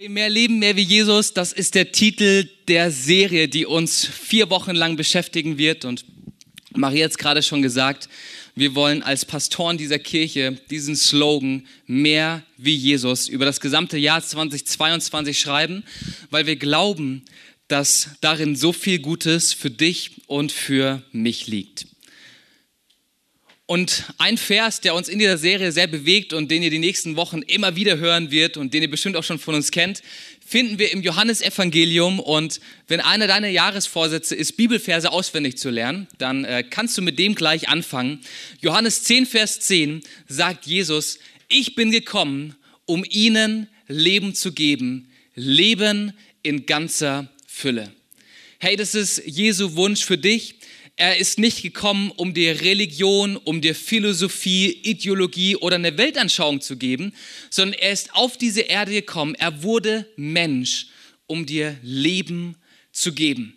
Mehr Leben, mehr wie Jesus, das ist der Titel der Serie, die uns vier Wochen lang beschäftigen wird. Und Maria hat es gerade schon gesagt, wir wollen als Pastoren dieser Kirche diesen Slogan mehr wie Jesus über das gesamte Jahr 2022 schreiben, weil wir glauben, dass darin so viel Gutes für dich und für mich liegt. Und ein Vers, der uns in dieser Serie sehr bewegt und den ihr die nächsten Wochen immer wieder hören wird und den ihr bestimmt auch schon von uns kennt, finden wir im Johannesevangelium. Und wenn einer deiner Jahresvorsätze ist, Bibelverse auswendig zu lernen, dann äh, kannst du mit dem gleich anfangen. Johannes 10, Vers 10 sagt Jesus, ich bin gekommen, um ihnen Leben zu geben, Leben in ganzer Fülle. Hey, das ist Jesu Wunsch für dich er ist nicht gekommen, um dir Religion, um dir Philosophie, Ideologie oder eine Weltanschauung zu geben, sondern er ist auf diese Erde gekommen. Er wurde Mensch, um dir Leben zu geben.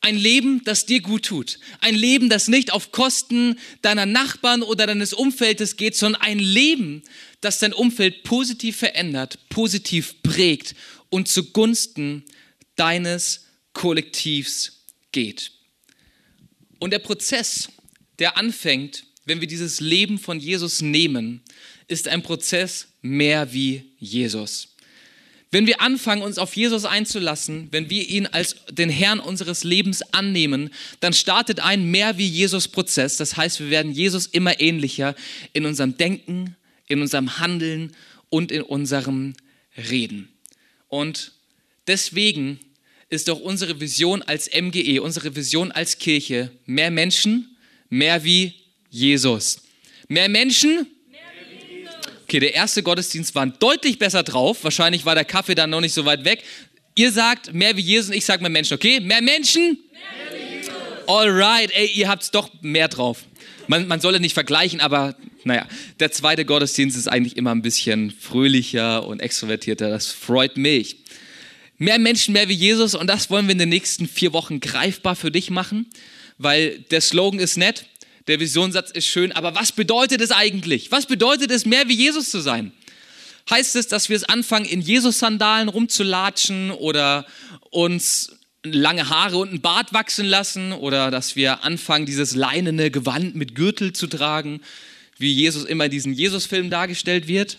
Ein Leben, das dir gut tut. Ein Leben, das nicht auf Kosten deiner Nachbarn oder deines Umfeldes geht, sondern ein Leben, das dein Umfeld positiv verändert, positiv prägt und zugunsten deines Kollektivs geht. Und der Prozess, der anfängt, wenn wir dieses Leben von Jesus nehmen, ist ein Prozess mehr wie Jesus. Wenn wir anfangen, uns auf Jesus einzulassen, wenn wir ihn als den Herrn unseres Lebens annehmen, dann startet ein mehr wie Jesus Prozess. Das heißt, wir werden Jesus immer ähnlicher in unserem Denken, in unserem Handeln und in unserem Reden. Und deswegen ist doch unsere Vision als MGE, unsere Vision als Kirche, mehr Menschen, mehr wie Jesus. Mehr Menschen? Okay, der erste Gottesdienst war deutlich besser drauf. Wahrscheinlich war der Kaffee dann noch nicht so weit weg. Ihr sagt mehr wie Jesus und ich sage mehr Menschen, okay? Mehr Menschen? Mehr wie Jesus. Alright, ey, ihr habt es doch mehr drauf. Man, man solle nicht vergleichen, aber naja, der zweite Gottesdienst ist eigentlich immer ein bisschen fröhlicher und extrovertierter. Das freut mich. Mehr Menschen, mehr wie Jesus und das wollen wir in den nächsten vier Wochen greifbar für dich machen, weil der Slogan ist nett, der Visionssatz ist schön, aber was bedeutet es eigentlich? Was bedeutet es, mehr wie Jesus zu sein? Heißt es, dass wir es anfangen, in Jesus-Sandalen rumzulatschen oder uns lange Haare und einen Bart wachsen lassen oder dass wir anfangen, dieses leinene Gewand mit Gürtel zu tragen, wie Jesus immer in diesen Jesus-Film dargestellt wird?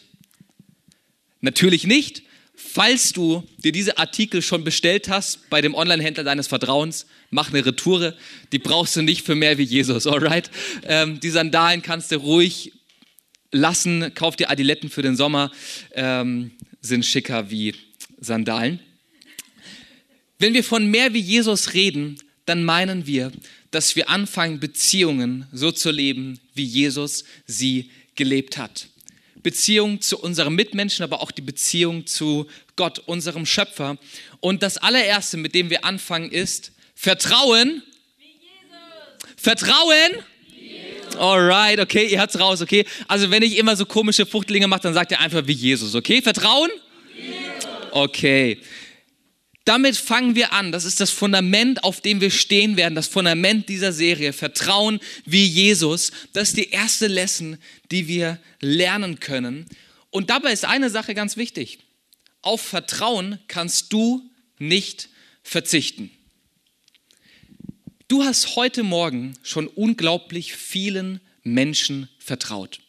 Natürlich nicht. Falls du dir diese Artikel schon bestellt hast bei dem Online-Händler deines Vertrauens, mach eine Retoure. Die brauchst du nicht für mehr wie Jesus, alright? Ähm, die Sandalen kannst du ruhig lassen. Kauf dir Adiletten für den Sommer, ähm, sind schicker wie Sandalen. Wenn wir von mehr wie Jesus reden, dann meinen wir, dass wir anfangen, Beziehungen so zu leben, wie Jesus sie gelebt hat. Beziehung zu unseren Mitmenschen, aber auch die Beziehung zu Gott, unserem Schöpfer. Und das allererste, mit dem wir anfangen, ist Vertrauen. Vertrauen. Alright, okay, ihr habt's raus, okay. Also wenn ich immer so komische Fuchtlinge mache, dann sagt ihr einfach wie Jesus, okay? Vertrauen? Okay. Damit fangen wir an. Das ist das Fundament, auf dem wir stehen werden. Das Fundament dieser Serie. Vertrauen wie Jesus. Das ist die erste Lesson, die wir lernen können. Und dabei ist eine Sache ganz wichtig. Auf Vertrauen kannst du nicht verzichten. Du hast heute Morgen schon unglaublich vielen Menschen vertraut.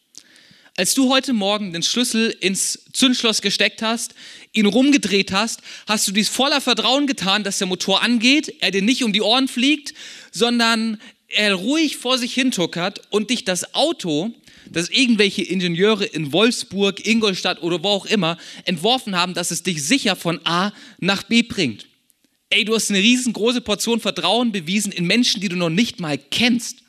Als du heute Morgen den Schlüssel ins Zündschloss gesteckt hast, ihn rumgedreht hast, hast du dies voller Vertrauen getan, dass der Motor angeht, er dir nicht um die Ohren fliegt, sondern er ruhig vor sich hintuckert und dich das Auto, das irgendwelche Ingenieure in Wolfsburg, Ingolstadt oder wo auch immer entworfen haben, dass es dich sicher von A nach B bringt. Ey, du hast eine riesengroße Portion Vertrauen bewiesen in Menschen, die du noch nicht mal kennst.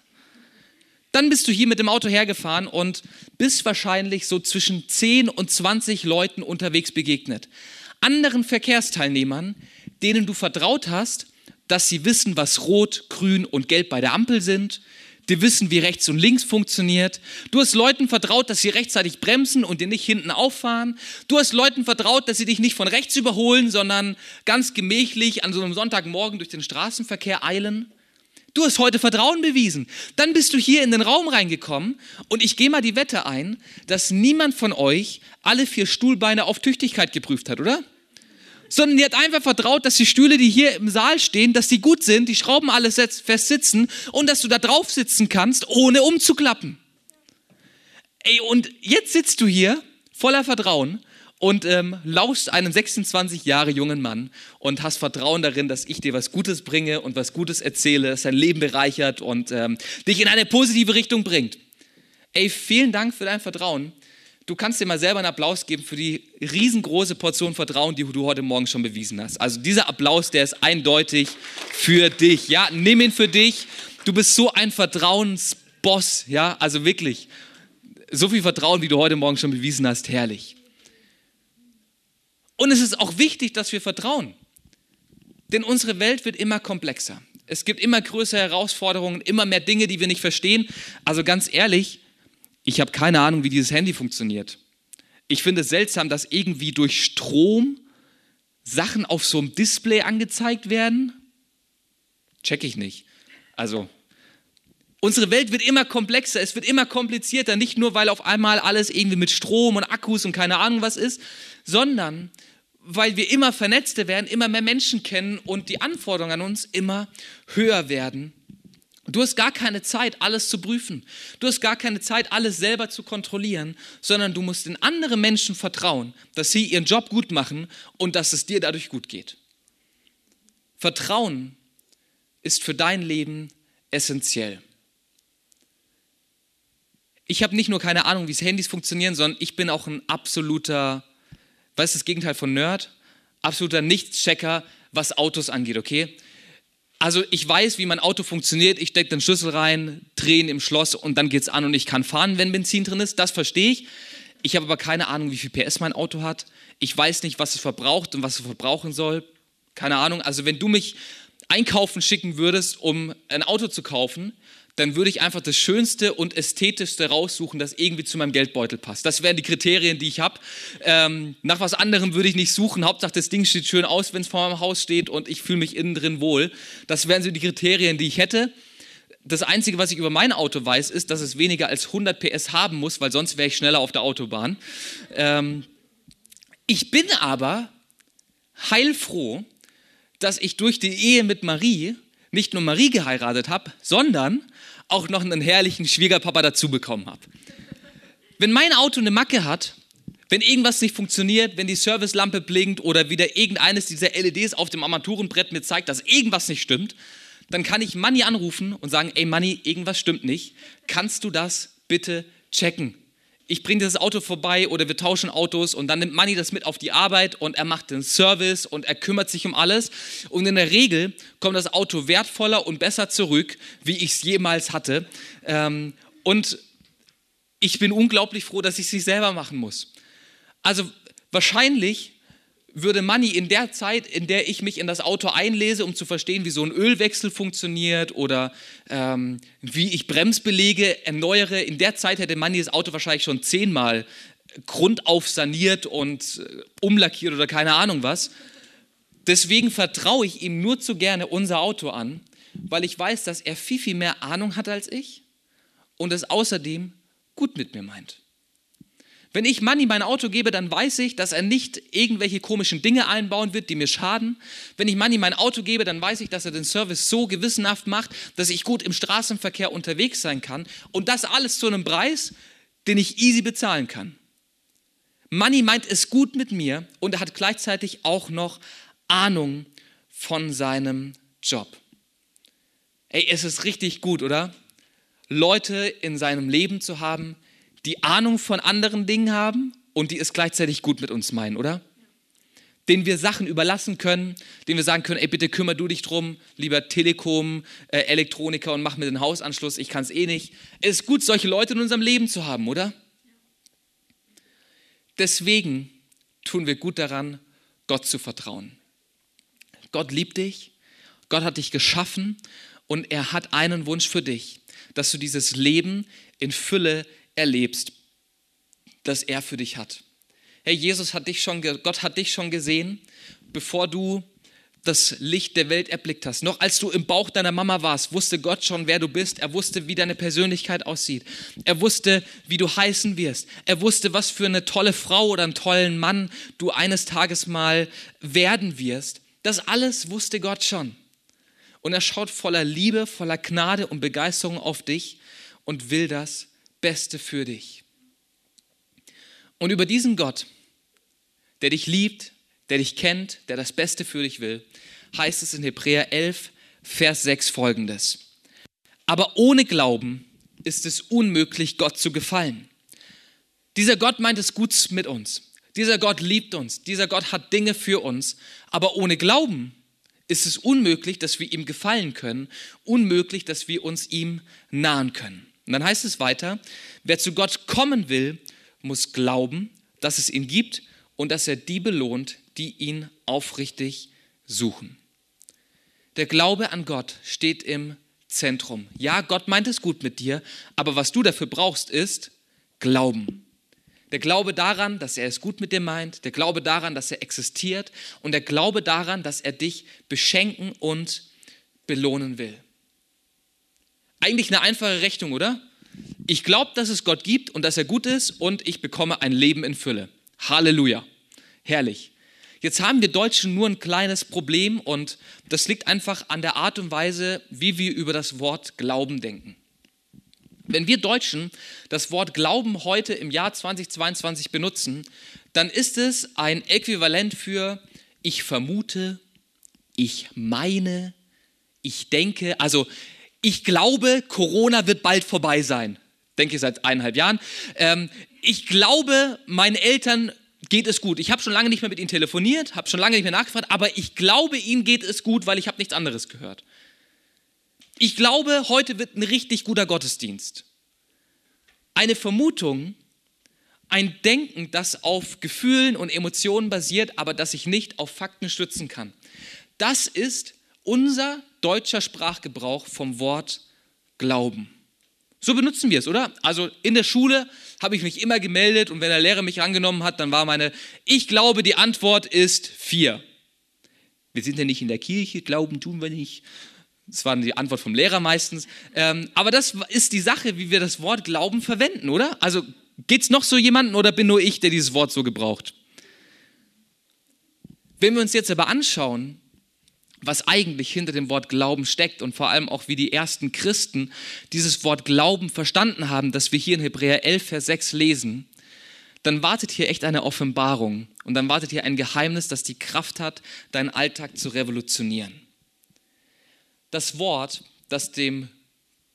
Dann bist du hier mit dem Auto hergefahren und bist wahrscheinlich so zwischen 10 und 20 Leuten unterwegs begegnet. Anderen Verkehrsteilnehmern, denen du vertraut hast, dass sie wissen, was Rot, Grün und Gelb bei der Ampel sind. Die wissen, wie rechts und links funktioniert. Du hast Leuten vertraut, dass sie rechtzeitig bremsen und dir nicht hinten auffahren. Du hast Leuten vertraut, dass sie dich nicht von rechts überholen, sondern ganz gemächlich an so einem Sonntagmorgen durch den Straßenverkehr eilen. Du hast heute Vertrauen bewiesen. Dann bist du hier in den Raum reingekommen und ich gehe mal die Wette ein, dass niemand von euch alle vier Stuhlbeine auf Tüchtigkeit geprüft hat, oder? sondern die hat einfach vertraut, dass die Stühle, die hier im Saal stehen, dass die gut sind, die Schrauben alles fest sitzen und dass du da drauf sitzen kannst, ohne umzuklappen. Ey, und jetzt sitzt du hier voller Vertrauen und ähm, lauschst einem 26 Jahre jungen Mann und hast Vertrauen darin, dass ich dir was Gutes bringe und was Gutes erzähle, das dein Leben bereichert und ähm, dich in eine positive Richtung bringt. Ey, vielen Dank für dein Vertrauen. Du kannst dir mal selber einen Applaus geben für die riesengroße Portion Vertrauen, die du heute Morgen schon bewiesen hast. Also dieser Applaus, der ist eindeutig für dich. Ja, nimm ihn für dich. Du bist so ein Vertrauensboss. Ja, also wirklich. So viel Vertrauen, wie du heute Morgen schon bewiesen hast, herrlich. Und es ist auch wichtig, dass wir vertrauen. Denn unsere Welt wird immer komplexer. Es gibt immer größere Herausforderungen, immer mehr Dinge, die wir nicht verstehen. Also ganz ehrlich, ich habe keine Ahnung, wie dieses Handy funktioniert. Ich finde es seltsam, dass irgendwie durch Strom Sachen auf so einem Display angezeigt werden. Check ich nicht. Also, unsere Welt wird immer komplexer, es wird immer komplizierter, nicht nur, weil auf einmal alles irgendwie mit Strom und Akkus und keine Ahnung was ist, sondern weil wir immer vernetzter werden, immer mehr Menschen kennen und die Anforderungen an uns immer höher werden. Du hast gar keine Zeit, alles zu prüfen. Du hast gar keine Zeit, alles selber zu kontrollieren, sondern du musst in andere Menschen vertrauen, dass sie ihren Job gut machen und dass es dir dadurch gut geht. Vertrauen ist für dein Leben essentiell. Ich habe nicht nur keine Ahnung, wie Handys funktionieren, sondern ich bin auch ein absoluter was ist das Gegenteil von Nerd? Absoluter Nichtschecker, was Autos angeht, okay? Also ich weiß, wie mein Auto funktioniert. Ich stecke den Schlüssel rein, drehen im Schloss und dann geht es an und ich kann fahren, wenn Benzin drin ist. Das verstehe ich. Ich habe aber keine Ahnung, wie viel PS mein Auto hat. Ich weiß nicht, was es verbraucht und was es verbrauchen soll. Keine Ahnung. Also wenn du mich einkaufen schicken würdest, um ein Auto zu kaufen, dann würde ich einfach das Schönste und Ästhetischste raussuchen, das irgendwie zu meinem Geldbeutel passt. Das wären die Kriterien, die ich habe. Ähm, nach was anderem würde ich nicht suchen. Hauptsache, das Ding steht schön aus, wenn es vor meinem Haus steht und ich fühle mich innen drin wohl. Das wären so die Kriterien, die ich hätte. Das Einzige, was ich über mein Auto weiß, ist, dass es weniger als 100 PS haben muss, weil sonst wäre ich schneller auf der Autobahn. Ähm, ich bin aber heilfroh, dass ich durch die Ehe mit Marie nicht nur Marie geheiratet habe, sondern auch noch einen herrlichen Schwiegerpapa dazu bekommen habe. Wenn mein Auto eine Macke hat, wenn irgendwas nicht funktioniert, wenn die Servicelampe blinkt oder wieder irgendeines dieser LEDs auf dem Armaturenbrett mir zeigt, dass irgendwas nicht stimmt, dann kann ich Manni anrufen und sagen, ey Manni, irgendwas stimmt nicht. Kannst du das bitte checken? Ich bringe das Auto vorbei oder wir tauschen Autos und dann nimmt Manni das mit auf die Arbeit und er macht den Service und er kümmert sich um alles. Und in der Regel kommt das Auto wertvoller und besser zurück, wie ich es jemals hatte. Ähm, und ich bin unglaublich froh, dass ich es nicht selber machen muss. Also wahrscheinlich würde Money in der Zeit, in der ich mich in das Auto einlese, um zu verstehen, wie so ein Ölwechsel funktioniert oder ähm, wie ich Bremsbelege erneuere, in der Zeit hätte Money das Auto wahrscheinlich schon zehnmal grundauf saniert und äh, umlackiert oder keine Ahnung was. Deswegen vertraue ich ihm nur zu gerne unser Auto an, weil ich weiß, dass er viel, viel mehr Ahnung hat als ich und es außerdem gut mit mir meint. Wenn ich Money mein Auto gebe, dann weiß ich, dass er nicht irgendwelche komischen Dinge einbauen wird, die mir schaden. Wenn ich Money mein Auto gebe, dann weiß ich, dass er den Service so gewissenhaft macht, dass ich gut im Straßenverkehr unterwegs sein kann. Und das alles zu einem Preis, den ich easy bezahlen kann. Money meint es gut mit mir und er hat gleichzeitig auch noch Ahnung von seinem Job. Ey, es ist richtig gut, oder? Leute in seinem Leben zu haben, die Ahnung von anderen Dingen haben und die es gleichzeitig gut mit uns meinen, oder? Den wir Sachen überlassen können, denen wir sagen können, ey, bitte kümmere du dich drum, lieber Telekom, äh, Elektroniker und mach mir den Hausanschluss, ich kann es eh nicht. Es ist gut, solche Leute in unserem Leben zu haben, oder? Deswegen tun wir gut daran, Gott zu vertrauen. Gott liebt dich, Gott hat dich geschaffen und er hat einen Wunsch für dich, dass du dieses Leben in Fülle erlebst, das er für dich hat. Hey, Jesus hat dich schon, Gott hat dich schon gesehen, bevor du das Licht der Welt erblickt hast. Noch als du im Bauch deiner Mama warst, wusste Gott schon, wer du bist. Er wusste, wie deine Persönlichkeit aussieht. Er wusste, wie du heißen wirst. Er wusste, was für eine tolle Frau oder einen tollen Mann du eines Tages mal werden wirst. Das alles wusste Gott schon. Und er schaut voller Liebe, voller Gnade und Begeisterung auf dich und will das Beste für dich. Und über diesen Gott, der dich liebt, der dich kennt, der das Beste für dich will, heißt es in Hebräer 11, Vers 6 folgendes. Aber ohne Glauben ist es unmöglich, Gott zu gefallen. Dieser Gott meint es gut mit uns. Dieser Gott liebt uns. Dieser Gott hat Dinge für uns. Aber ohne Glauben ist es unmöglich, dass wir ihm gefallen können. Unmöglich, dass wir uns ihm nahen können. Und dann heißt es weiter, wer zu Gott kommen will, muss glauben, dass es ihn gibt und dass er die belohnt, die ihn aufrichtig suchen. Der Glaube an Gott steht im Zentrum. Ja, Gott meint es gut mit dir, aber was du dafür brauchst, ist Glauben. Der Glaube daran, dass er es gut mit dir meint, der Glaube daran, dass er existiert und der Glaube daran, dass er dich beschenken und belohnen will. Eigentlich eine einfache Rechnung, oder? Ich glaube, dass es Gott gibt und dass er gut ist und ich bekomme ein Leben in Fülle. Halleluja. Herrlich. Jetzt haben wir Deutschen nur ein kleines Problem und das liegt einfach an der Art und Weise, wie wir über das Wort Glauben denken. Wenn wir Deutschen das Wort Glauben heute im Jahr 2022 benutzen, dann ist es ein Äquivalent für ich vermute, ich meine, ich denke, also ich glaube, Corona wird bald vorbei sein. Denke ich seit eineinhalb Jahren. Ähm, ich glaube, meinen Eltern geht es gut. Ich habe schon lange nicht mehr mit ihnen telefoniert, habe schon lange nicht mehr nachgefragt, aber ich glaube, ihnen geht es gut, weil ich habe nichts anderes gehört. Ich glaube, heute wird ein richtig guter Gottesdienst. Eine Vermutung, ein Denken, das auf Gefühlen und Emotionen basiert, aber das sich nicht auf Fakten stützen kann. Das ist unser deutscher Sprachgebrauch vom Wort Glauben. So benutzen wir es, oder? Also in der Schule habe ich mich immer gemeldet und wenn der Lehrer mich angenommen hat, dann war meine, ich glaube, die Antwort ist vier. Wir sind ja nicht in der Kirche, glauben tun wir nicht. Das war die Antwort vom Lehrer meistens. Ähm, aber das ist die Sache, wie wir das Wort Glauben verwenden, oder? Also geht es noch so jemanden oder bin nur ich, der dieses Wort so gebraucht? Wenn wir uns jetzt aber anschauen, was eigentlich hinter dem Wort Glauben steckt und vor allem auch wie die ersten Christen dieses Wort Glauben verstanden haben, das wir hier in Hebräer 11, Vers 6 lesen, dann wartet hier echt eine Offenbarung und dann wartet hier ein Geheimnis, das die Kraft hat, deinen Alltag zu revolutionieren. Das Wort, das dem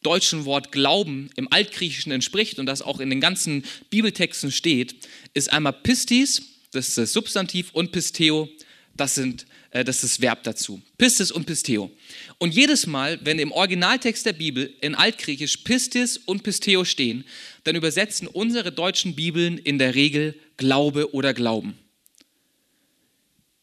deutschen Wort Glauben im Altgriechischen entspricht und das auch in den ganzen Bibeltexten steht, ist einmal Pistis, das ist das Substantiv, und Pisteo, das sind das ist das Verb dazu. Pistis und Pisteo. Und jedes Mal, wenn im Originaltext der Bibel in Altgriechisch Pistis und Pisteo stehen, dann übersetzen unsere deutschen Bibeln in der Regel Glaube oder Glauben.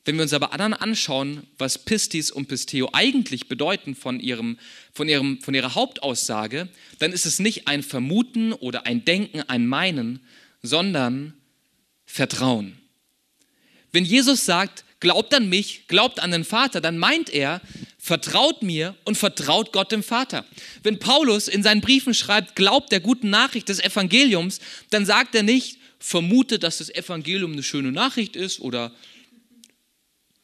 Wenn wir uns aber dann anschauen, was Pistis und Pisteo eigentlich bedeuten von, ihrem, von, ihrem, von ihrer Hauptaussage, dann ist es nicht ein Vermuten oder ein Denken, ein Meinen, sondern Vertrauen. Wenn Jesus sagt, glaubt an mich, glaubt an den Vater, dann meint er, vertraut mir und vertraut Gott dem Vater. Wenn Paulus in seinen Briefen schreibt, glaubt der guten Nachricht des Evangeliums, dann sagt er nicht, vermutet, dass das Evangelium eine schöne Nachricht ist oder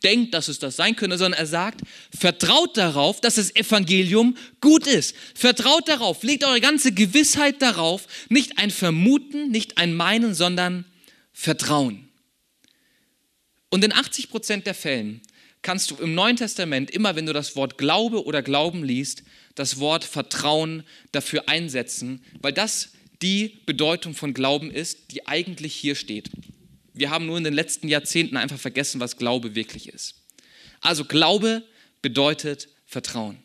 denkt, dass es das sein könnte, sondern er sagt, vertraut darauf, dass das Evangelium gut ist. Vertraut darauf, legt eure ganze Gewissheit darauf, nicht ein Vermuten, nicht ein Meinen, sondern Vertrauen. Und in 80 Prozent der Fällen kannst du im Neuen Testament immer, wenn du das Wort Glaube oder Glauben liest, das Wort Vertrauen dafür einsetzen, weil das die Bedeutung von Glauben ist, die eigentlich hier steht. Wir haben nur in den letzten Jahrzehnten einfach vergessen, was Glaube wirklich ist. Also Glaube bedeutet Vertrauen.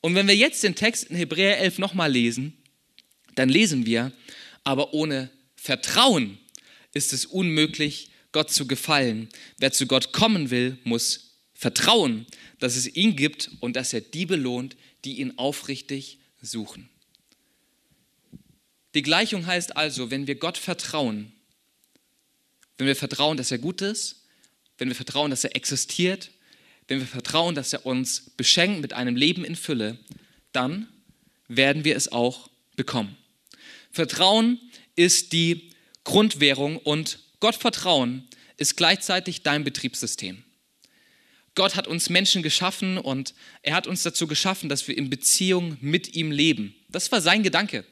Und wenn wir jetzt den Text in Hebräer 11 nochmal lesen, dann lesen wir, aber ohne Vertrauen ist es unmöglich, Gott zu gefallen. Wer zu Gott kommen will, muss vertrauen, dass es ihn gibt und dass er die belohnt, die ihn aufrichtig suchen. Die Gleichung heißt also, wenn wir Gott vertrauen, wenn wir vertrauen, dass er gut ist, wenn wir vertrauen, dass er existiert, wenn wir vertrauen, dass er uns beschenkt mit einem Leben in Fülle, dann werden wir es auch bekommen. Vertrauen ist die Grundwährung und Gottvertrauen ist gleichzeitig dein Betriebssystem. Gott hat uns Menschen geschaffen und er hat uns dazu geschaffen, dass wir in Beziehung mit ihm leben. Das war sein Gedanke.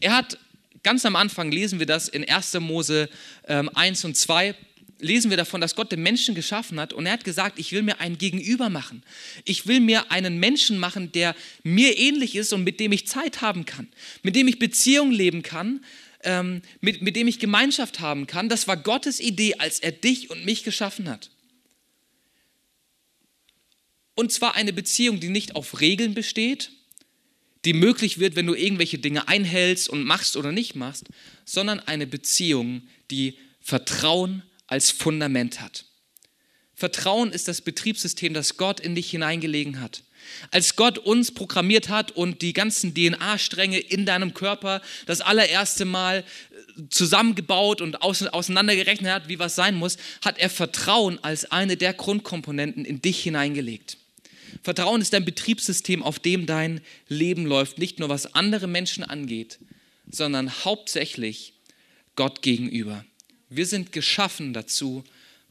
Er hat ganz am Anfang lesen wir das in 1. Mose ähm, 1 und 2 lesen wir davon, dass Gott den Menschen geschaffen hat und er hat gesagt, ich will mir einen Gegenüber machen. Ich will mir einen Menschen machen, der mir ähnlich ist und mit dem ich Zeit haben kann, mit dem ich Beziehung leben kann, ähm, mit, mit dem ich Gemeinschaft haben kann. Das war Gottes Idee, als er dich und mich geschaffen hat. Und zwar eine Beziehung, die nicht auf Regeln besteht, die möglich wird, wenn du irgendwelche Dinge einhältst und machst oder nicht machst, sondern eine Beziehung, die Vertrauen als Fundament hat. Vertrauen ist das Betriebssystem, das Gott in dich hineingelegen hat. Als Gott uns programmiert hat und die ganzen DNA-Stränge in deinem Körper das allererste Mal äh, zusammengebaut und auseinandergerechnet hat, wie was sein muss, hat er Vertrauen als eine der Grundkomponenten in dich hineingelegt. Vertrauen ist ein Betriebssystem, auf dem dein Leben läuft, nicht nur was andere Menschen angeht, sondern hauptsächlich Gott gegenüber. Wir sind geschaffen dazu,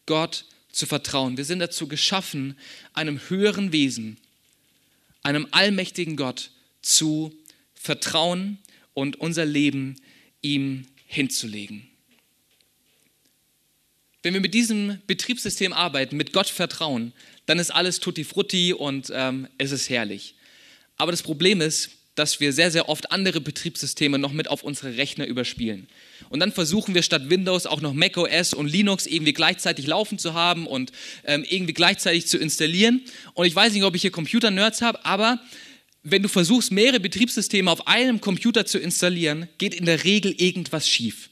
Gott zu vertrauen. Wir sind dazu geschaffen, einem höheren Wesen, einem allmächtigen Gott zu vertrauen und unser Leben ihm hinzulegen. Wenn wir mit diesem Betriebssystem arbeiten, mit Gott vertrauen, dann ist alles tutti frutti und ähm, es ist herrlich. Aber das Problem ist, dass wir sehr, sehr oft andere Betriebssysteme noch mit auf unsere Rechner überspielen. Und dann versuchen wir statt Windows auch noch macOS und Linux irgendwie gleichzeitig laufen zu haben und ähm, irgendwie gleichzeitig zu installieren. Und ich weiß nicht, ob ich hier Computer-Nerds habe, aber wenn du versuchst, mehrere Betriebssysteme auf einem Computer zu installieren, geht in der Regel irgendwas schief.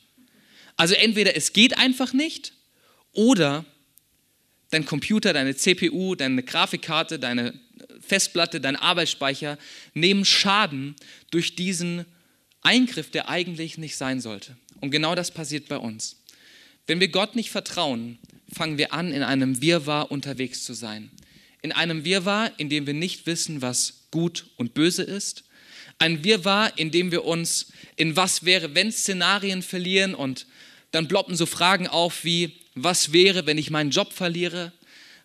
Also entweder es geht einfach nicht oder dein Computer, deine CPU, deine Grafikkarte, deine Festplatte, dein Arbeitsspeicher nehmen Schaden durch diesen Eingriff, der eigentlich nicht sein sollte. Und genau das passiert bei uns. Wenn wir Gott nicht vertrauen, fangen wir an, in einem Wirrwarr unterwegs zu sein. In einem Wirrwarr, in dem wir nicht wissen, was gut und böse ist. Ein Wirrwarr, in dem wir uns in was wäre, wenn Szenarien verlieren und dann ploppen so Fragen auf wie, was wäre, wenn ich meinen Job verliere?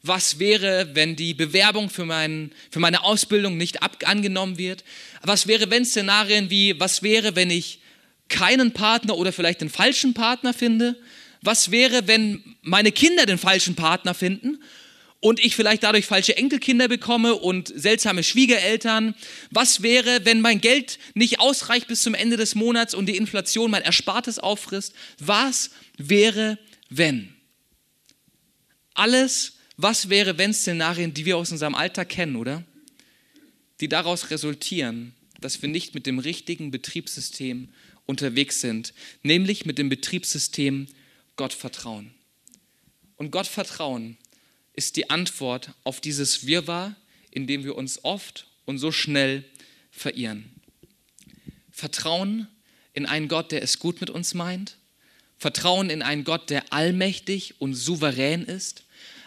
Was wäre, wenn die Bewerbung für, mein, für meine Ausbildung nicht ab, angenommen wird? Was wäre, wenn Szenarien wie, was wäre, wenn ich keinen Partner oder vielleicht den falschen Partner finde? Was wäre, wenn meine Kinder den falschen Partner finden und ich vielleicht dadurch falsche Enkelkinder bekomme und seltsame Schwiegereltern? Was wäre, wenn mein Geld nicht ausreicht bis zum Ende des Monats und die Inflation mein Erspartes auffrisst? Was wäre, wenn? Alles was wäre, wenn Szenarien, die wir aus unserem Alltag kennen, oder? Die daraus resultieren, dass wir nicht mit dem richtigen Betriebssystem unterwegs sind, nämlich mit dem Betriebssystem Gottvertrauen. Und Gottvertrauen ist die Antwort auf dieses Wirrwarr, in dem wir uns oft und so schnell verirren. Vertrauen in einen Gott, der es gut mit uns meint. Vertrauen in einen Gott, der allmächtig und souverän ist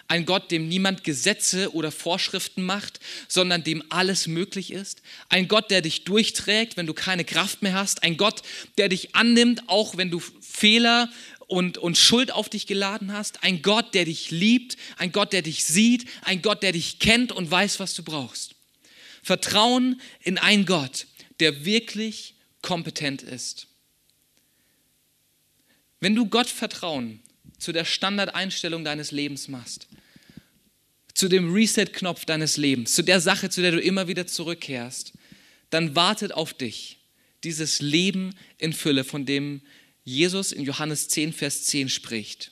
ein Gott, dem niemand Gesetze oder Vorschriften macht, sondern dem alles möglich ist. Ein Gott, der dich durchträgt, wenn du keine Kraft mehr hast. Ein Gott, der dich annimmt, auch wenn du Fehler und, und Schuld auf dich geladen hast. Ein Gott, der dich liebt. Ein Gott, der dich sieht. Ein Gott, der dich kennt und weiß, was du brauchst. Vertrauen in einen Gott, der wirklich kompetent ist. Wenn du Gott Vertrauen zu der Standardeinstellung deines Lebens machst, zu dem Reset-Knopf deines Lebens, zu der Sache, zu der du immer wieder zurückkehrst, dann wartet auf dich dieses Leben in Fülle, von dem Jesus in Johannes 10, Vers 10 spricht.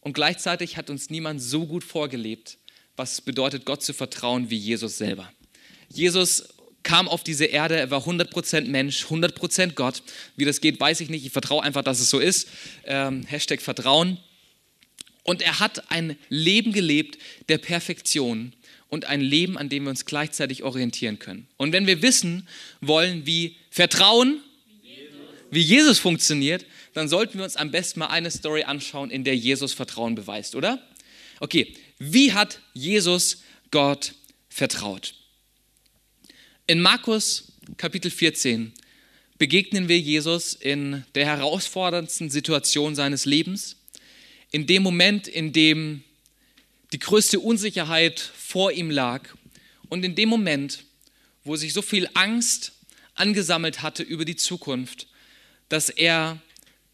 Und gleichzeitig hat uns niemand so gut vorgelebt, was es bedeutet, Gott zu vertrauen, wie Jesus selber. Jesus kam auf diese Erde, er war 100% Mensch, 100% Gott. Wie das geht, weiß ich nicht. Ich vertraue einfach, dass es so ist. Ähm, Hashtag Vertrauen. Und er hat ein Leben gelebt der Perfektion und ein Leben, an dem wir uns gleichzeitig orientieren können. Und wenn wir wissen wollen, wie Vertrauen, wie Jesus funktioniert, dann sollten wir uns am besten mal eine Story anschauen, in der Jesus Vertrauen beweist, oder? Okay, wie hat Jesus Gott vertraut? In Markus Kapitel 14 begegnen wir Jesus in der herausforderndsten Situation seines Lebens, in dem Moment, in dem die größte Unsicherheit vor ihm lag und in dem Moment, wo sich so viel Angst angesammelt hatte über die Zukunft, dass er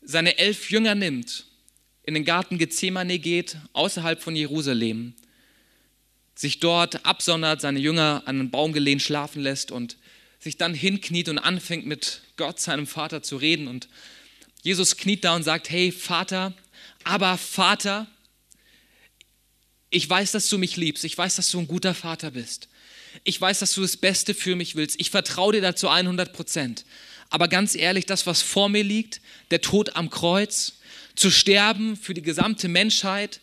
seine elf Jünger nimmt, in den Garten Gethsemane geht, außerhalb von Jerusalem, sich dort absondert, seine Jünger an einen Baum gelehnt schlafen lässt und sich dann hinkniet und anfängt mit Gott, seinem Vater, zu reden. Und Jesus kniet da und sagt, hey Vater, aber Vater, ich weiß, dass du mich liebst, ich weiß, dass du ein guter Vater bist. Ich weiß, dass du das Beste für mich willst. Ich vertraue dir dazu 100 Prozent. Aber ganz ehrlich, das, was vor mir liegt, der Tod am Kreuz, zu sterben für die gesamte Menschheit,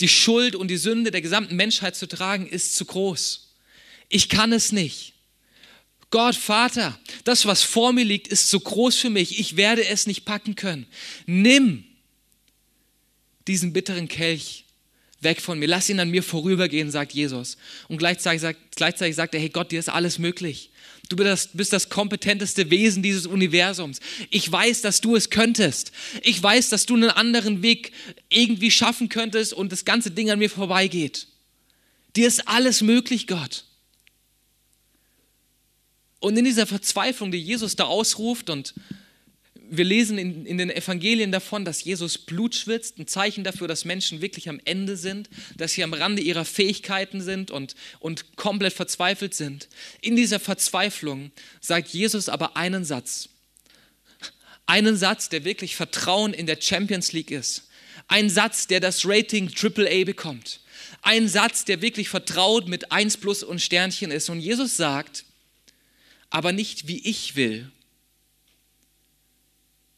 die Schuld und die Sünde der gesamten Menschheit zu tragen, ist zu groß. Ich kann es nicht. Gott, Vater, das, was vor mir liegt, ist zu groß für mich. Ich werde es nicht packen können. Nimm diesen bitteren Kelch weg von mir. Lass ihn an mir vorübergehen, sagt Jesus. Und gleichzeitig sagt, gleichzeitig sagt er, hey Gott, dir ist alles möglich. Du bist das, kompetenteste Wesen dieses Universums. Ich weiß, dass du es könntest. Ich weiß, dass du einen anderen Weg irgendwie schaffen könntest und das ganze Ding an mir vorbeigeht. Dir ist alles möglich, Gott. Und in dieser Verzweiflung, die Jesus da ausruft und wir lesen in, in, den Evangelien davon, dass Jesus Blut schwitzt, ein Zeichen dafür, dass Menschen wirklich am Ende sind, dass sie am Rande ihrer Fähigkeiten sind und, und komplett verzweifelt sind. In dieser Verzweiflung sagt Jesus aber einen Satz. Einen Satz, der wirklich Vertrauen in der Champions League ist. Ein Satz, der das Rating AAA bekommt. Ein Satz, der wirklich vertraut mit 1 plus und Sternchen ist. Und Jesus sagt, aber nicht wie ich will,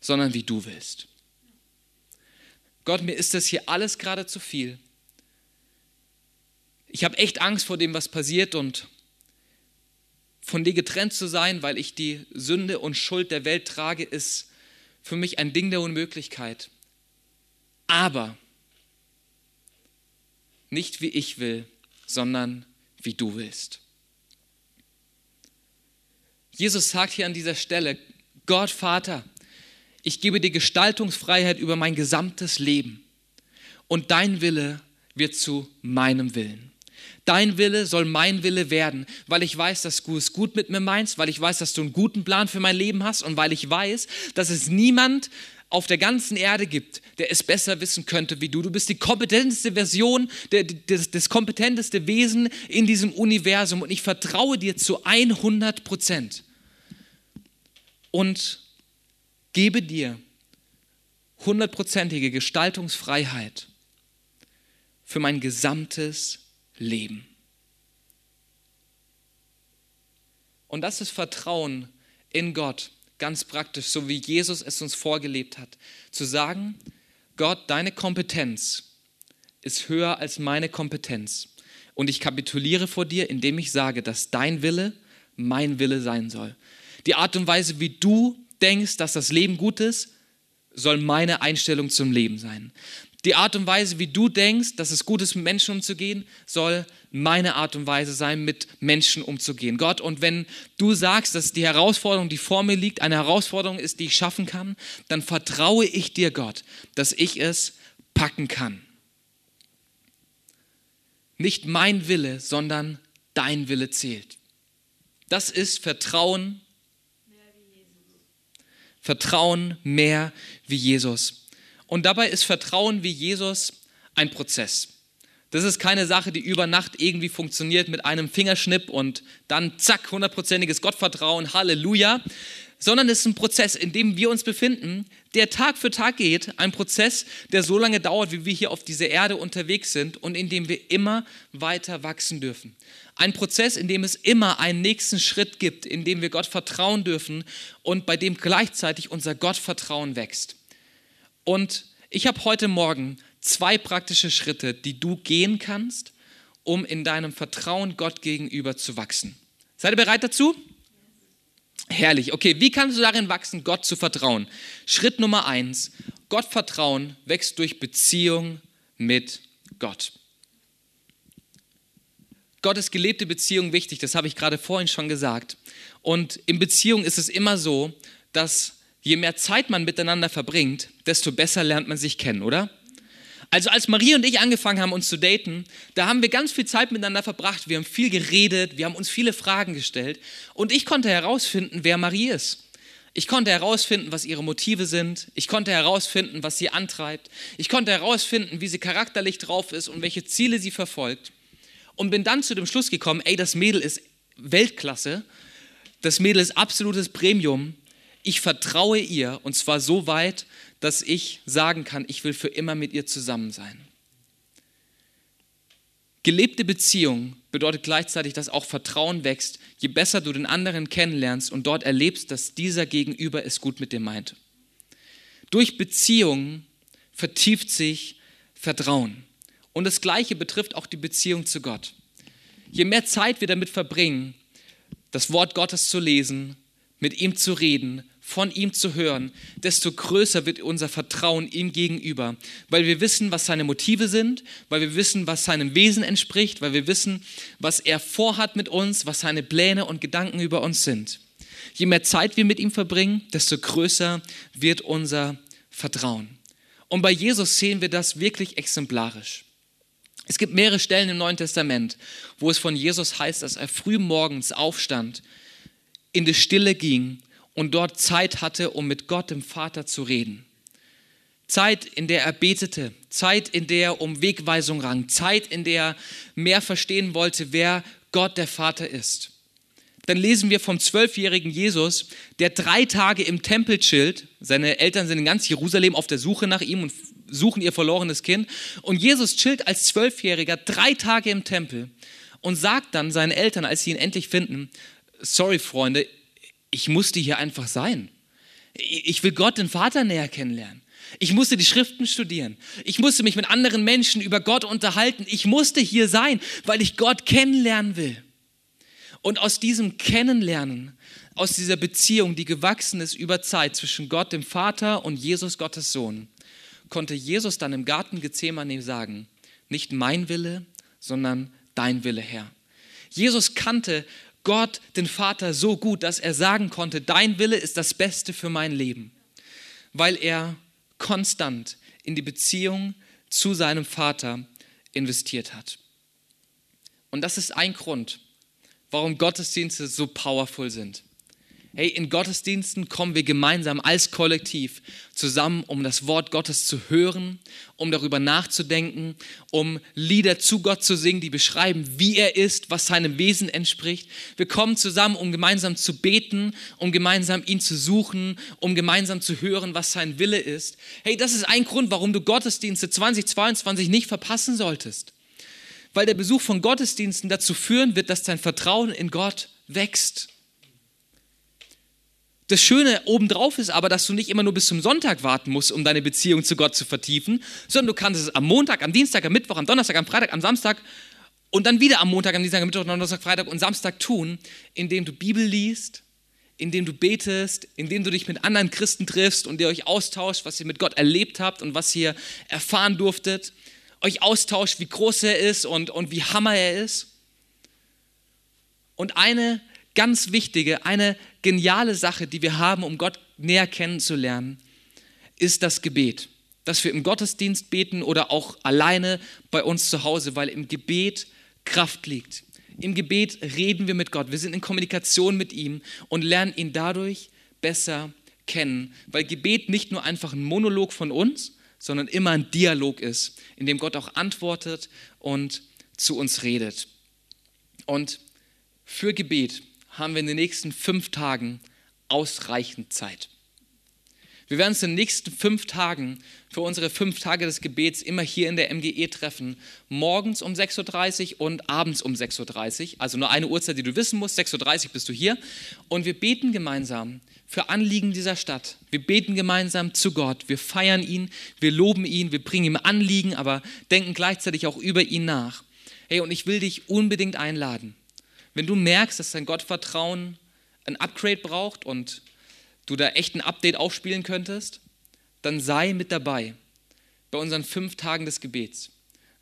sondern wie du willst. Gott, mir ist das hier alles gerade zu viel. Ich habe echt Angst vor dem, was passiert und von dir getrennt zu sein, weil ich die Sünde und Schuld der Welt trage, ist für mich ein Ding der Unmöglichkeit. Aber nicht wie ich will, sondern wie du willst. Jesus sagt hier an dieser Stelle, Gott Vater, ich gebe dir Gestaltungsfreiheit über mein gesamtes Leben und dein Wille wird zu meinem Willen. Dein Wille soll mein Wille werden, weil ich weiß, dass du es gut mit mir meinst, weil ich weiß, dass du einen guten Plan für mein Leben hast und weil ich weiß, dass es niemand auf der ganzen Erde gibt, der es besser wissen könnte wie du. Du bist die kompetenteste Version, der, das, das kompetenteste Wesen in diesem Universum und ich vertraue dir zu 100 Prozent. Und gebe dir hundertprozentige Gestaltungsfreiheit für mein gesamtes Leben. Und das ist Vertrauen in Gott, ganz praktisch, so wie Jesus es uns vorgelebt hat. Zu sagen, Gott, deine Kompetenz ist höher als meine Kompetenz. Und ich kapituliere vor dir, indem ich sage, dass dein Wille mein Wille sein soll. Die Art und Weise, wie du denkst, dass das Leben gut ist, soll meine Einstellung zum Leben sein. Die Art und Weise, wie du denkst, dass es gut ist, mit Menschen umzugehen, soll meine Art und Weise sein, mit Menschen umzugehen. Gott, und wenn du sagst, dass die Herausforderung, die vor mir liegt, eine Herausforderung ist, die ich schaffen kann, dann vertraue ich dir, Gott, dass ich es packen kann. Nicht mein Wille, sondern dein Wille zählt. Das ist Vertrauen Vertrauen mehr wie Jesus. Und dabei ist Vertrauen wie Jesus ein Prozess. Das ist keine Sache, die über Nacht irgendwie funktioniert mit einem Fingerschnipp und dann zack, hundertprozentiges Gottvertrauen, Halleluja, sondern es ist ein Prozess, in dem wir uns befinden, der Tag für Tag geht, ein Prozess, der so lange dauert, wie wir hier auf dieser Erde unterwegs sind und in dem wir immer weiter wachsen dürfen. Ein Prozess, in dem es immer einen nächsten Schritt gibt, in dem wir Gott vertrauen dürfen und bei dem gleichzeitig unser Gottvertrauen wächst. Und ich habe heute Morgen zwei praktische Schritte, die du gehen kannst, um in deinem Vertrauen Gott gegenüber zu wachsen. Seid ihr bereit dazu? Herrlich. Okay, wie kannst du darin wachsen, Gott zu vertrauen? Schritt Nummer eins: Gott vertrauen wächst durch Beziehung mit Gott. Gott ist gelebte Beziehung wichtig, das habe ich gerade vorhin schon gesagt. Und in Beziehung ist es immer so, dass je mehr Zeit man miteinander verbringt, desto besser lernt man sich kennen, oder? Also als Marie und ich angefangen haben, uns zu daten, da haben wir ganz viel Zeit miteinander verbracht, wir haben viel geredet, wir haben uns viele Fragen gestellt und ich konnte herausfinden, wer Marie ist. Ich konnte herausfinden, was ihre Motive sind. Ich konnte herausfinden, was sie antreibt. Ich konnte herausfinden, wie sie charakterlich drauf ist und welche Ziele sie verfolgt. Und bin dann zu dem Schluss gekommen, ey, das Mädel ist Weltklasse. Das Mädel ist absolutes Premium. Ich vertraue ihr und zwar so weit, dass ich sagen kann, ich will für immer mit ihr zusammen sein. Gelebte Beziehung bedeutet gleichzeitig, dass auch Vertrauen wächst, je besser du den anderen kennenlernst und dort erlebst, dass dieser Gegenüber es gut mit dir meint. Durch Beziehung vertieft sich Vertrauen. Und das Gleiche betrifft auch die Beziehung zu Gott. Je mehr Zeit wir damit verbringen, das Wort Gottes zu lesen, mit ihm zu reden, von ihm zu hören, desto größer wird unser Vertrauen ihm gegenüber, weil wir wissen, was seine Motive sind, weil wir wissen, was seinem Wesen entspricht, weil wir wissen, was er vorhat mit uns, was seine Pläne und Gedanken über uns sind. Je mehr Zeit wir mit ihm verbringen, desto größer wird unser Vertrauen. Und bei Jesus sehen wir das wirklich exemplarisch. Es gibt mehrere Stellen im Neuen Testament, wo es von Jesus heißt, dass er früh morgens aufstand, in die Stille ging und dort Zeit hatte, um mit Gott, dem Vater, zu reden. Zeit, in der er betete, Zeit, in der er um Wegweisung rang, Zeit, in der er mehr verstehen wollte, wer Gott der Vater ist. Dann lesen wir vom zwölfjährigen Jesus, der drei Tage im Tempel chillt. Seine Eltern sind in ganz Jerusalem auf der Suche nach ihm und suchen ihr verlorenes Kind. Und Jesus chillt als Zwölfjähriger drei Tage im Tempel und sagt dann seinen Eltern, als sie ihn endlich finden, sorry Freunde, ich musste hier einfach sein. Ich will Gott, den Vater, näher kennenlernen. Ich musste die Schriften studieren. Ich musste mich mit anderen Menschen über Gott unterhalten. Ich musste hier sein, weil ich Gott kennenlernen will. Und aus diesem Kennenlernen, aus dieser Beziehung, die gewachsen ist über Zeit zwischen Gott, dem Vater und Jesus, Gottes Sohn, konnte Jesus dann im Garten Gethsemane sagen, nicht mein Wille, sondern dein Wille, Herr. Jesus kannte Gott, den Vater, so gut, dass er sagen konnte, dein Wille ist das Beste für mein Leben, weil er konstant in die Beziehung zu seinem Vater investiert hat. Und das ist ein Grund, warum Gottesdienste so powerful sind. Hey, in Gottesdiensten kommen wir gemeinsam als Kollektiv zusammen, um das Wort Gottes zu hören, um darüber nachzudenken, um Lieder zu Gott zu singen, die beschreiben, wie er ist, was seinem Wesen entspricht. Wir kommen zusammen, um gemeinsam zu beten, um gemeinsam ihn zu suchen, um gemeinsam zu hören, was sein Wille ist. Hey, das ist ein Grund, warum du Gottesdienste 2022 nicht verpassen solltest. Weil der Besuch von Gottesdiensten dazu führen wird, dass dein Vertrauen in Gott wächst das Schöne obendrauf ist aber, dass du nicht immer nur bis zum Sonntag warten musst, um deine Beziehung zu Gott zu vertiefen, sondern du kannst es am Montag, am Dienstag, am Mittwoch, am Donnerstag, am Freitag, am Samstag und dann wieder am Montag, am Dienstag, am Mittwoch, Donnerstag, Freitag und Samstag tun, indem du Bibel liest, indem du betest, indem du dich mit anderen Christen triffst und ihr euch austauscht, was ihr mit Gott erlebt habt und was ihr erfahren durftet, euch austauscht, wie groß er ist und, und wie hammer er ist. Und eine ganz wichtige, eine geniale Sache, die wir haben, um Gott näher kennenzulernen, ist das Gebet. Dass wir im Gottesdienst beten oder auch alleine bei uns zu Hause, weil im Gebet Kraft liegt. Im Gebet reden wir mit Gott. Wir sind in Kommunikation mit ihm und lernen ihn dadurch besser kennen, weil Gebet nicht nur einfach ein Monolog von uns, sondern immer ein Dialog ist, in dem Gott auch antwortet und zu uns redet. Und für Gebet haben wir in den nächsten fünf Tagen ausreichend Zeit. Wir werden uns in den nächsten fünf Tagen für unsere fünf Tage des Gebets immer hier in der MGE treffen. Morgens um 6.30 Uhr und abends um 6.30 Uhr. Also nur eine Uhrzeit, die du wissen musst. 6.30 Uhr bist du hier. Und wir beten gemeinsam für Anliegen dieser Stadt. Wir beten gemeinsam zu Gott. Wir feiern ihn, wir loben ihn, wir bringen ihm Anliegen, aber denken gleichzeitig auch über ihn nach. Hey, und ich will dich unbedingt einladen. Wenn du merkst, dass dein Gottvertrauen ein Upgrade braucht und du da echt ein Update aufspielen könntest, dann sei mit dabei bei unseren fünf Tagen des Gebets.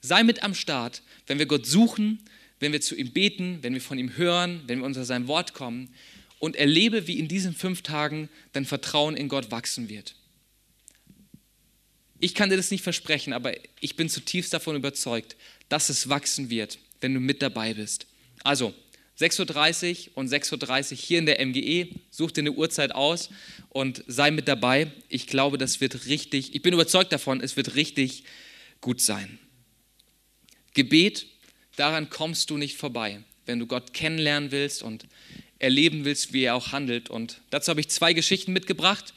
Sei mit am Start, wenn wir Gott suchen, wenn wir zu ihm beten, wenn wir von ihm hören, wenn wir unter sein Wort kommen und erlebe, wie in diesen fünf Tagen dein Vertrauen in Gott wachsen wird. Ich kann dir das nicht versprechen, aber ich bin zutiefst davon überzeugt, dass es wachsen wird, wenn du mit dabei bist. Also 6.30 Uhr und 6.30 Uhr hier in der MGE, such dir eine Uhrzeit aus und sei mit dabei. Ich glaube, das wird richtig, ich bin überzeugt davon, es wird richtig gut sein. Gebet, daran kommst du nicht vorbei, wenn du Gott kennenlernen willst und erleben willst, wie er auch handelt. Und dazu habe ich zwei Geschichten mitgebracht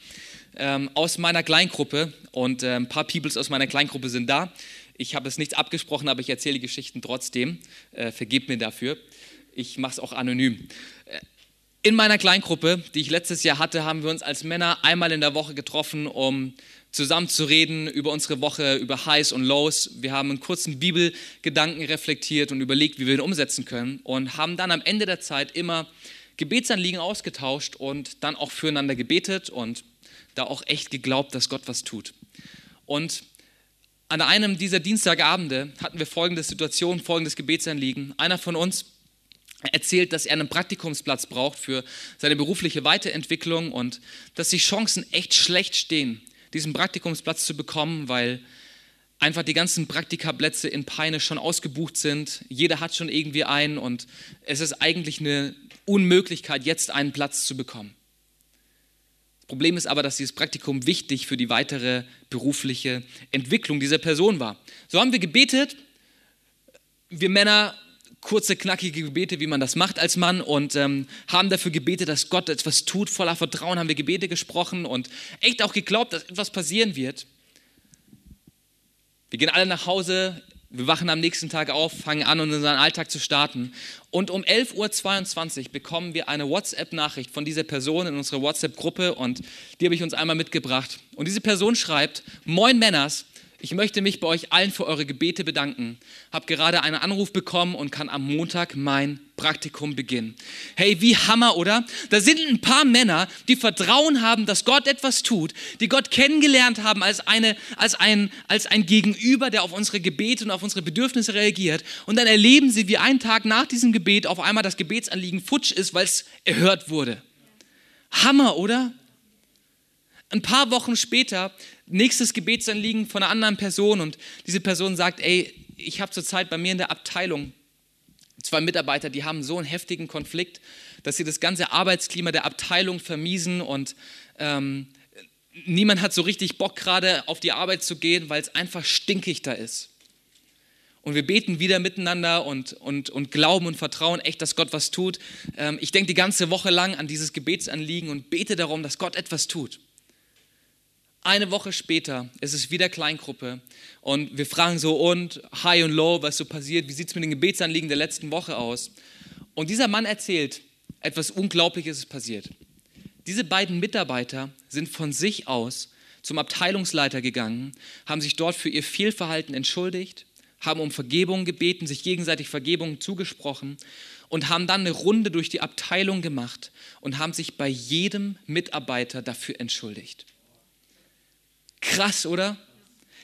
ähm, aus meiner Kleingruppe und äh, ein paar Peoples aus meiner Kleingruppe sind da. Ich habe es nicht abgesprochen, aber ich erzähle die Geschichten trotzdem. Äh, vergebt mir dafür. Ich mache es auch anonym. Äh, in meiner Kleingruppe, die ich letztes Jahr hatte, haben wir uns als Männer einmal in der Woche getroffen, um zusammen zu reden über unsere Woche, über Highs und Lows. Wir haben einen kurzen Bibelgedanken reflektiert und überlegt, wie wir ihn umsetzen können und haben dann am Ende der Zeit immer Gebetsanliegen ausgetauscht und dann auch füreinander gebetet und da auch echt geglaubt, dass Gott was tut. Und an einem dieser Dienstagabende hatten wir folgende Situation, folgendes Gebetsanliegen. Einer von uns erzählt, dass er einen Praktikumsplatz braucht für seine berufliche Weiterentwicklung und dass die Chancen echt schlecht stehen, diesen Praktikumsplatz zu bekommen, weil einfach die ganzen Praktikaplätze in Peine schon ausgebucht sind. Jeder hat schon irgendwie einen und es ist eigentlich eine Unmöglichkeit, jetzt einen Platz zu bekommen. Das Problem ist aber, dass dieses Praktikum wichtig für die weitere berufliche Entwicklung dieser Person war. So haben wir gebetet, wir Männer kurze, knackige Gebete, wie man das macht als Mann und ähm, haben dafür gebetet, dass Gott etwas tut. Voller Vertrauen haben wir Gebete gesprochen und echt auch geglaubt, dass etwas passieren wird. Wir gehen alle nach Hause, wir wachen am nächsten Tag auf, fangen an, unseren Alltag zu starten. Und um 11.22 Uhr bekommen wir eine WhatsApp-Nachricht von dieser Person in unserer WhatsApp-Gruppe und die habe ich uns einmal mitgebracht. Und diese Person schreibt, Moin Männers, ich möchte mich bei euch allen für eure Gebete bedanken. Hab gerade einen Anruf bekommen und kann am Montag mein Praktikum beginnen. Hey, wie Hammer, oder? Da sind ein paar Männer, die Vertrauen haben, dass Gott etwas tut, die Gott kennengelernt haben als, eine, als, ein, als ein Gegenüber, der auf unsere Gebete und auf unsere Bedürfnisse reagiert. Und dann erleben sie, wie einen Tag nach diesem Gebet auf einmal das Gebetsanliegen futsch ist, weil es erhört wurde. Hammer, oder? Ein paar Wochen später nächstes Gebetsanliegen von einer anderen Person und diese Person sagt, ey, ich habe zurzeit bei mir in der Abteilung zwei Mitarbeiter, die haben so einen heftigen Konflikt, dass sie das ganze Arbeitsklima der Abteilung vermiesen und ähm, niemand hat so richtig Bock gerade auf die Arbeit zu gehen, weil es einfach stinkig da ist. Und wir beten wieder miteinander und, und, und glauben und vertrauen echt, dass Gott was tut. Ähm, ich denke die ganze Woche lang an dieses Gebetsanliegen und bete darum, dass Gott etwas tut. Eine Woche später ist es wieder Kleingruppe und wir fragen so und High und Low, was so passiert, wie sieht es mit den Gebetsanliegen der letzten Woche aus? Und dieser Mann erzählt, etwas Unglaubliches ist passiert. Diese beiden Mitarbeiter sind von sich aus zum Abteilungsleiter gegangen, haben sich dort für ihr Fehlverhalten entschuldigt, haben um Vergebung gebeten, sich gegenseitig Vergebung zugesprochen und haben dann eine Runde durch die Abteilung gemacht und haben sich bei jedem Mitarbeiter dafür entschuldigt. Krass, oder?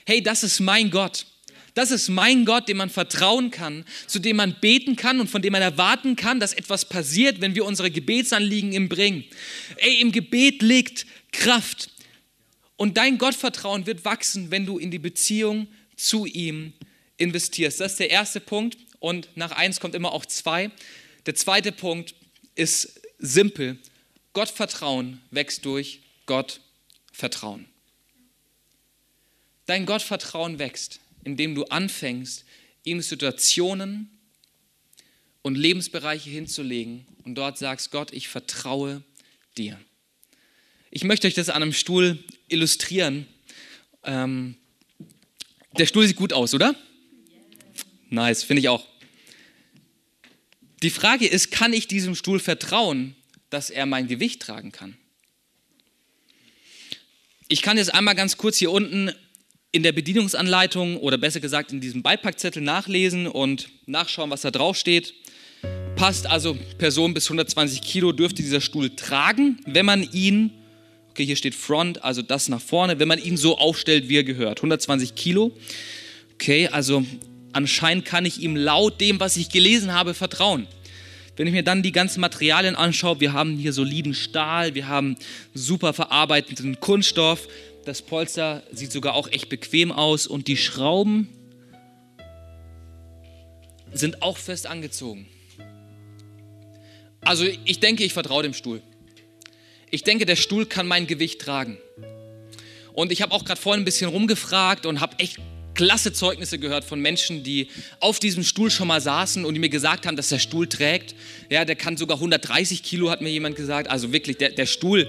Hey, das ist mein Gott. Das ist mein Gott, dem man vertrauen kann, zu dem man beten kann und von dem man erwarten kann, dass etwas passiert, wenn wir unsere Gebetsanliegen ihm bringen. Ey, im Gebet liegt Kraft. Und dein Gottvertrauen wird wachsen, wenn du in die Beziehung zu ihm investierst. Das ist der erste Punkt. Und nach eins kommt immer auch zwei. Der zweite Punkt ist simpel. Gottvertrauen wächst durch Gottvertrauen. Dein Gottvertrauen wächst, indem du anfängst, ihm Situationen und Lebensbereiche hinzulegen und dort sagst, Gott, ich vertraue dir. Ich möchte euch das an einem Stuhl illustrieren. Ähm, der Stuhl sieht gut aus, oder? Nice, finde ich auch. Die Frage ist, kann ich diesem Stuhl vertrauen, dass er mein Gewicht tragen kann? Ich kann jetzt einmal ganz kurz hier unten in der Bedienungsanleitung oder besser gesagt in diesem Beipackzettel nachlesen und nachschauen, was da drauf steht. Passt also, Person bis 120 Kilo dürfte dieser Stuhl tragen, wenn man ihn, okay, hier steht Front, also das nach vorne, wenn man ihn so aufstellt, wie er gehört. 120 Kilo. Okay, also anscheinend kann ich ihm laut dem, was ich gelesen habe, vertrauen. Wenn ich mir dann die ganzen Materialien anschaue, wir haben hier soliden Stahl, wir haben super verarbeiteten Kunststoff, das Polster sieht sogar auch echt bequem aus und die Schrauben sind auch fest angezogen. Also ich denke, ich vertraue dem Stuhl. Ich denke, der Stuhl kann mein Gewicht tragen. Und ich habe auch gerade vorhin ein bisschen rumgefragt und habe echt klasse Zeugnisse gehört von Menschen, die auf diesem Stuhl schon mal saßen und die mir gesagt haben, dass der Stuhl trägt. Ja, der kann sogar 130 Kilo, hat mir jemand gesagt. Also wirklich, der, der Stuhl,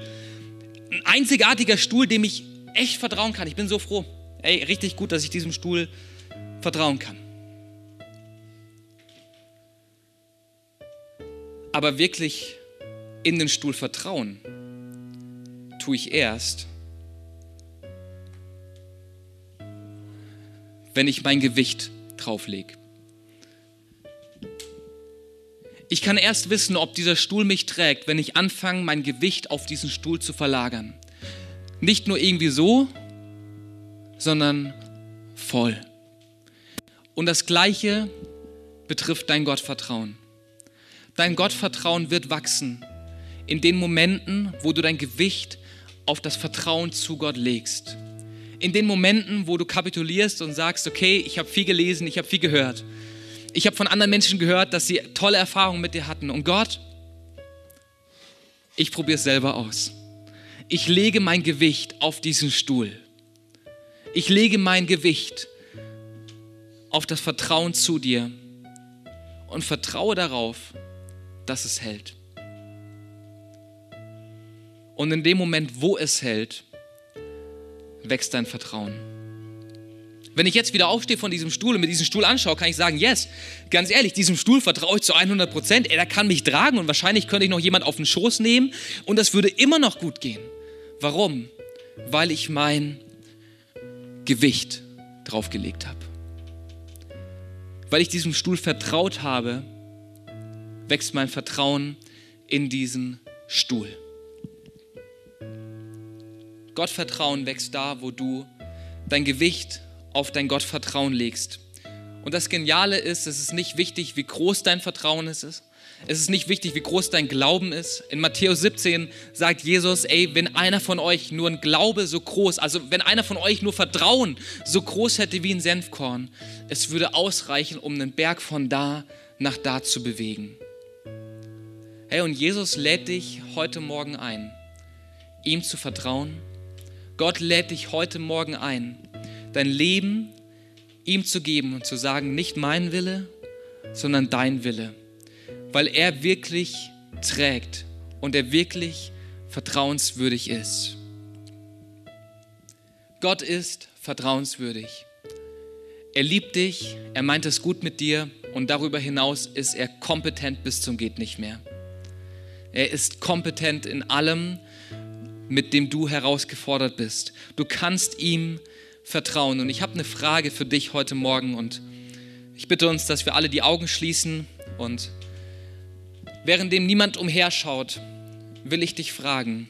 ein einzigartiger Stuhl, dem ich echt vertrauen kann. Ich bin so froh. Ey, richtig gut, dass ich diesem Stuhl vertrauen kann. Aber wirklich in den Stuhl vertrauen tue ich erst, wenn ich mein Gewicht drauflege. Ich kann erst wissen, ob dieser Stuhl mich trägt, wenn ich anfange, mein Gewicht auf diesen Stuhl zu verlagern. Nicht nur irgendwie so, sondern voll. Und das Gleiche betrifft dein Gottvertrauen. Dein Gottvertrauen wird wachsen in den Momenten, wo du dein Gewicht auf das Vertrauen zu Gott legst in den Momenten, wo du kapitulierst und sagst, okay, ich habe viel gelesen, ich habe viel gehört. Ich habe von anderen Menschen gehört, dass sie tolle Erfahrungen mit dir hatten. Und Gott, ich probiere es selber aus. Ich lege mein Gewicht auf diesen Stuhl. Ich lege mein Gewicht auf das Vertrauen zu dir und vertraue darauf, dass es hält. Und in dem Moment, wo es hält, wächst dein Vertrauen. Wenn ich jetzt wieder aufstehe von diesem Stuhl und mir diesen Stuhl anschaue, kann ich sagen, yes, ganz ehrlich, diesem Stuhl vertraue ich zu 100 Prozent. Er kann mich tragen und wahrscheinlich könnte ich noch jemand auf den Schoß nehmen und das würde immer noch gut gehen. Warum? Weil ich mein Gewicht draufgelegt habe. Weil ich diesem Stuhl vertraut habe, wächst mein Vertrauen in diesen Stuhl. Gottvertrauen wächst da, wo du dein Gewicht auf dein Gottvertrauen legst. Und das Geniale ist, es ist nicht wichtig, wie groß dein Vertrauen ist. Es ist nicht wichtig, wie groß dein Glauben ist. In Matthäus 17 sagt Jesus, ey, wenn einer von euch nur ein Glaube so groß, also wenn einer von euch nur Vertrauen so groß hätte wie ein Senfkorn, es würde ausreichen, um einen Berg von da nach da zu bewegen. Hey, und Jesus lädt dich heute Morgen ein, ihm zu vertrauen Gott lädt dich heute Morgen ein, dein Leben ihm zu geben und zu sagen, nicht mein Wille, sondern dein Wille, weil er wirklich trägt und er wirklich vertrauenswürdig ist. Gott ist vertrauenswürdig. Er liebt dich, er meint es gut mit dir und darüber hinaus ist er kompetent bis zum geht nicht mehr. Er ist kompetent in allem, mit dem du herausgefordert bist. Du kannst ihm vertrauen. Und ich habe eine Frage für dich heute Morgen und ich bitte uns, dass wir alle die Augen schließen und währenddem niemand umherschaut, will ich dich fragen,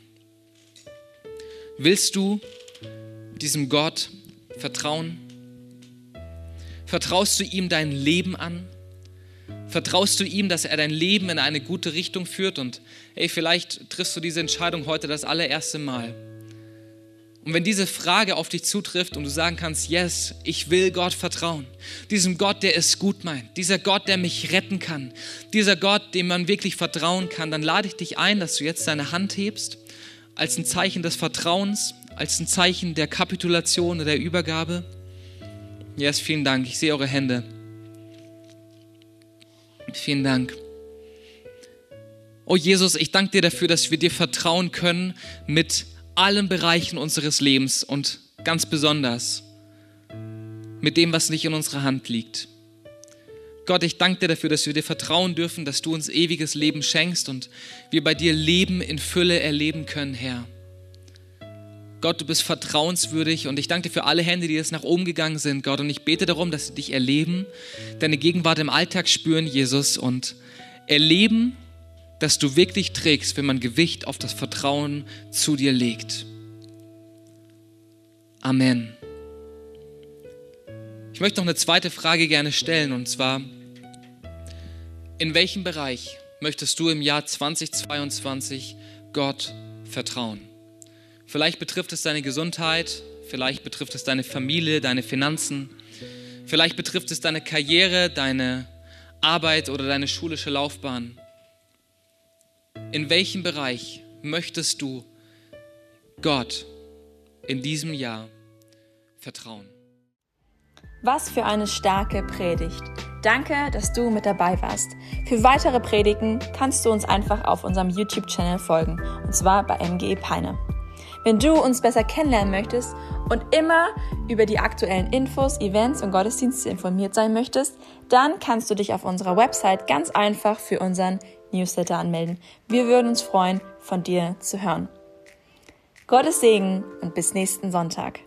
willst du diesem Gott vertrauen? Vertraust du ihm dein Leben an? Vertraust du ihm, dass er dein Leben in eine gute Richtung führt? Und hey, vielleicht triffst du diese Entscheidung heute das allererste Mal. Und wenn diese Frage auf dich zutrifft und du sagen kannst, yes, ich will Gott vertrauen, diesem Gott, der es gut meint, dieser Gott, der mich retten kann, dieser Gott, dem man wirklich vertrauen kann, dann lade ich dich ein, dass du jetzt deine Hand hebst als ein Zeichen des Vertrauens, als ein Zeichen der Kapitulation oder der Übergabe. Yes, vielen Dank. Ich sehe eure Hände. Vielen Dank. Oh Jesus, ich danke dir dafür, dass wir dir vertrauen können mit allen Bereichen unseres Lebens und ganz besonders mit dem, was nicht in unserer Hand liegt. Gott, ich danke dir dafür, dass wir dir vertrauen dürfen, dass du uns ewiges Leben schenkst und wir bei dir Leben in Fülle erleben können, Herr. Gott, du bist vertrauenswürdig und ich danke dir für alle Hände, die jetzt nach oben gegangen sind, Gott. Und ich bete darum, dass sie dich erleben, deine Gegenwart im Alltag spüren, Jesus, und erleben, dass du wirklich trägst, wenn man Gewicht auf das Vertrauen zu dir legt. Amen. Ich möchte noch eine zweite Frage gerne stellen und zwar, in welchem Bereich möchtest du im Jahr 2022 Gott vertrauen? Vielleicht betrifft es deine Gesundheit, vielleicht betrifft es deine Familie, deine Finanzen, vielleicht betrifft es deine Karriere, deine Arbeit oder deine schulische Laufbahn. In welchem Bereich möchtest du Gott in diesem Jahr vertrauen? Was für eine starke Predigt. Danke, dass du mit dabei warst. Für weitere Predigten kannst du uns einfach auf unserem YouTube-Channel folgen, und zwar bei MGE Peine. Wenn du uns besser kennenlernen möchtest und immer über die aktuellen Infos, Events und Gottesdienste informiert sein möchtest, dann kannst du dich auf unserer Website ganz einfach für unseren Newsletter anmelden. Wir würden uns freuen, von dir zu hören. Gottes Segen und bis nächsten Sonntag.